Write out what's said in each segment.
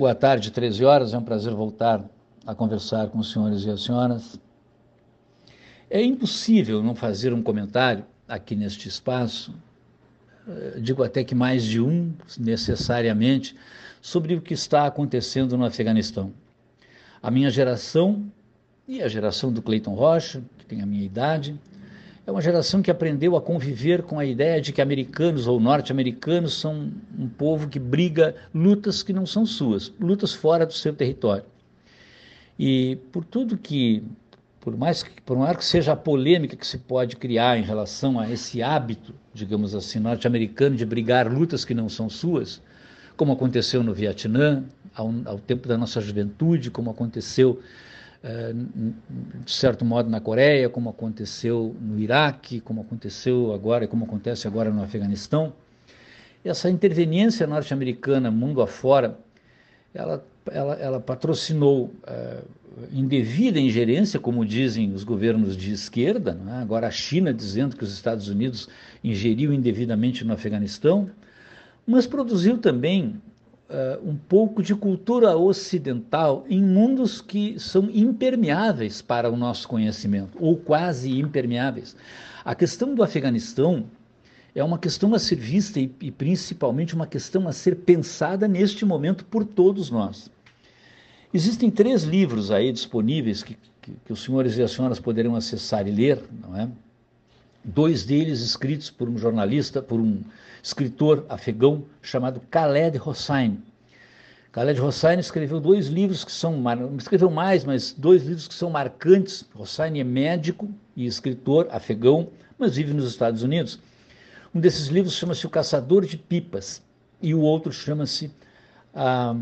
Boa tarde, 13 horas. É um prazer voltar a conversar com os senhores e as senhoras. É impossível não fazer um comentário aqui neste espaço, eh, digo até que mais de um necessariamente, sobre o que está acontecendo no Afeganistão. A minha geração e a geração do Clayton Rocha, que tem a minha idade, é uma geração que aprendeu a conviver com a ideia de que americanos ou norte-americanos são um povo que briga lutas que não são suas, lutas fora do seu território. E por tudo que, por mais que, por maior que seja a polêmica que se pode criar em relação a esse hábito, digamos assim, norte-americano de brigar lutas que não são suas, como aconteceu no Vietnã, ao, ao tempo da nossa juventude, como aconteceu de certo modo na Coreia, como aconteceu no Iraque, como aconteceu agora, como acontece agora no Afeganistão. Essa interveniência norte-americana mundo afora, ela, ela, ela patrocinou uh, indevida ingerência, como dizem os governos de esquerda, é? agora a China dizendo que os Estados Unidos ingeriu indevidamente no Afeganistão, mas produziu também uh, um pouco de cultura ocidental em mundos que são impermeáveis para o nosso conhecimento, ou quase impermeáveis. A questão do Afeganistão é uma questão a ser vista e, e principalmente uma questão a ser pensada neste momento por todos nós. Existem três livros aí disponíveis que, que, que, os senhores e as senhoras poderão acessar e ler, não é? Dois deles escritos por um jornalista, por um escritor afegão chamado Khaled Hossein. Khaled Hossein escreveu dois livros que são, escreveu mais, mas dois livros que são marcantes. Hossein é médico e escritor afegão, mas vive nos Estados Unidos. Um desses livros chama-se O Caçador de Pipas e o outro chama-se a,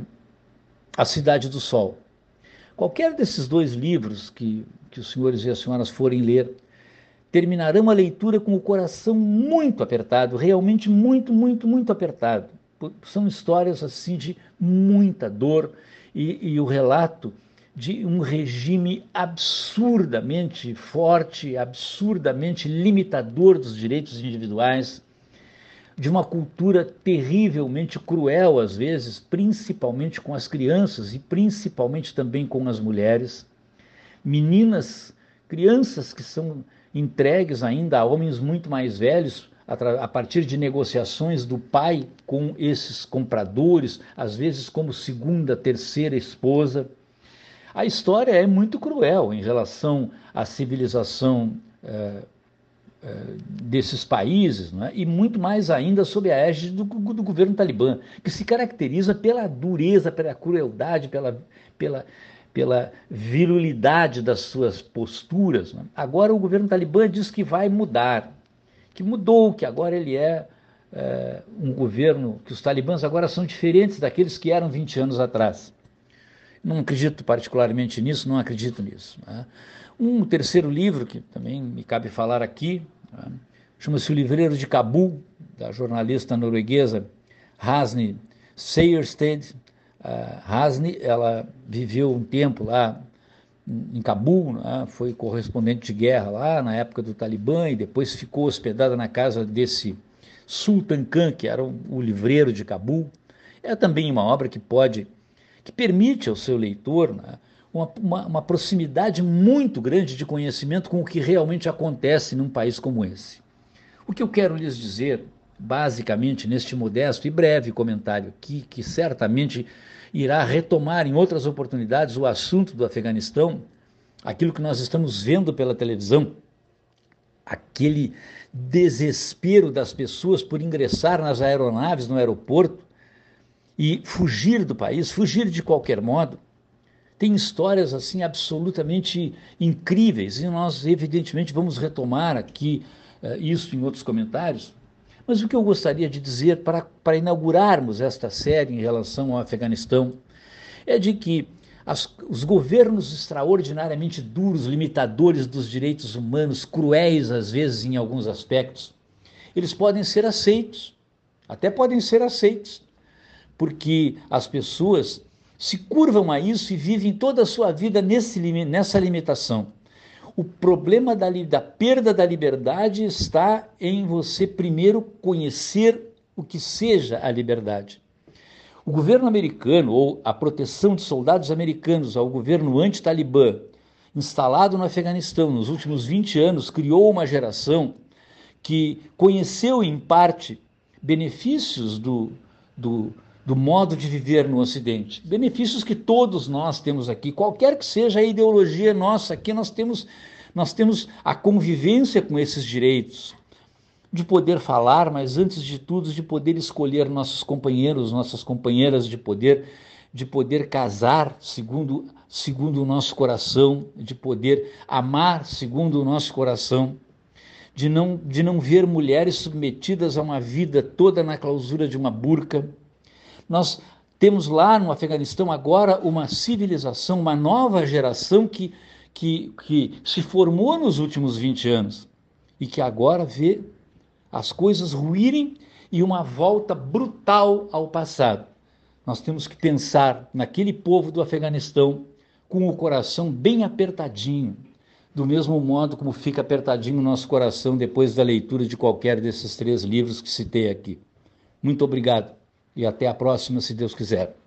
a Cidade do Sol. Qualquer desses dois livros que, que os senhores e as senhoras forem ler, terminarão a leitura com o coração muito apertado, realmente muito, muito, muito apertado. São histórias assim de muita dor e, e o relato de um regime absurdamente forte, absurdamente limitador dos direitos individuais, de uma cultura terrivelmente cruel às vezes, principalmente com as crianças e principalmente também com as mulheres. Meninas, crianças que são entregues ainda a homens muito mais velhos, a partir de negociações do pai com esses compradores, às vezes como segunda, terceira esposa. A história é muito cruel em relação à civilização é, é, desses países, é? e muito mais ainda sob a égide do, do, governo talibã, que se caracteriza pela dureza, pela crueldade, pela, pela pela virulidade das suas posturas. Né? Agora o governo talibã diz que vai mudar, que mudou, que agora ele é, é, um governo, que os talibãs agora são diferentes daqueles que eram 20 anos atrás. Não acredito particularmente nisso, não acredito nisso. Né? Um terceiro livro, que também me cabe falar aqui, né? chama-se O Livreiro de Cabul, da jornalista norueguesa Hasni Seyersted, a Hasni, ela viveu um tempo lá em Cabul, né? foi correspondente de guerra lá na época do Talibã e depois ficou hospedada na casa desse Sultan Khan, que era o livreiro de Cabul. É também uma obra que pode, que permite ao seu leitor né? uma, uma, uma proximidade muito grande de conhecimento com o que realmente acontece num país como esse. O que eu quero lhes dizer basicamente neste modesto e breve comentário aqui, que certamente irá retomar em outras oportunidades o assunto do Afeganistão, aquilo que nós estamos vendo pela televisão, aquele desespero das pessoas por ingressar nas aeronaves no aeroporto e fugir do país, fugir de qualquer modo. Tem histórias assim absolutamente incríveis e nós evidentemente vamos retomar aqui uh, isso em outros comentários. Mas o que eu gostaria de dizer para, para inaugurarmos esta série em relação ao Afeganistão é de que as, os governos extraordinariamente duros, limitadores dos direitos humanos, cruéis às vezes em alguns aspectos, eles podem ser aceitos, até podem ser aceitos, porque as pessoas se curvam a isso e vivem toda a sua vida nesse, nessa limitação. O problema da, da perda da liberdade está em você primeiro conhecer o que seja a liberdade. O governo americano, ou a proteção de soldados americanos ao governo anti-Talibã, instalado no Afeganistão nos últimos 20 anos, criou uma geração que conheceu, em parte, benefícios do, do, do modo de viver no Ocidente. Benefícios que todos nós temos aqui, qualquer que seja a ideologia nossa, aqui nós temos, nós temos a convivência com esses direitos, de poder falar, mas antes de tudo de poder escolher nossos companheiros, nossas companheiras de poder, de poder casar segundo segundo o nosso coração, de poder amar segundo o nosso coração, de não de não ver mulheres submetidas a uma vida toda na clausura de uma burca. Nós temos lá no Afeganistão agora uma civilização, uma nova geração que que, que se formou nos últimos 20 anos e que agora vê as coisas ruírem e uma volta brutal ao passado. Nós temos que pensar naquele povo do Afeganistão com o coração bem apertadinho, do mesmo modo como fica apertadinho o nosso coração depois da leitura de qualquer desses três livros que citei aqui. Muito obrigado e até a próxima, se Deus quiser.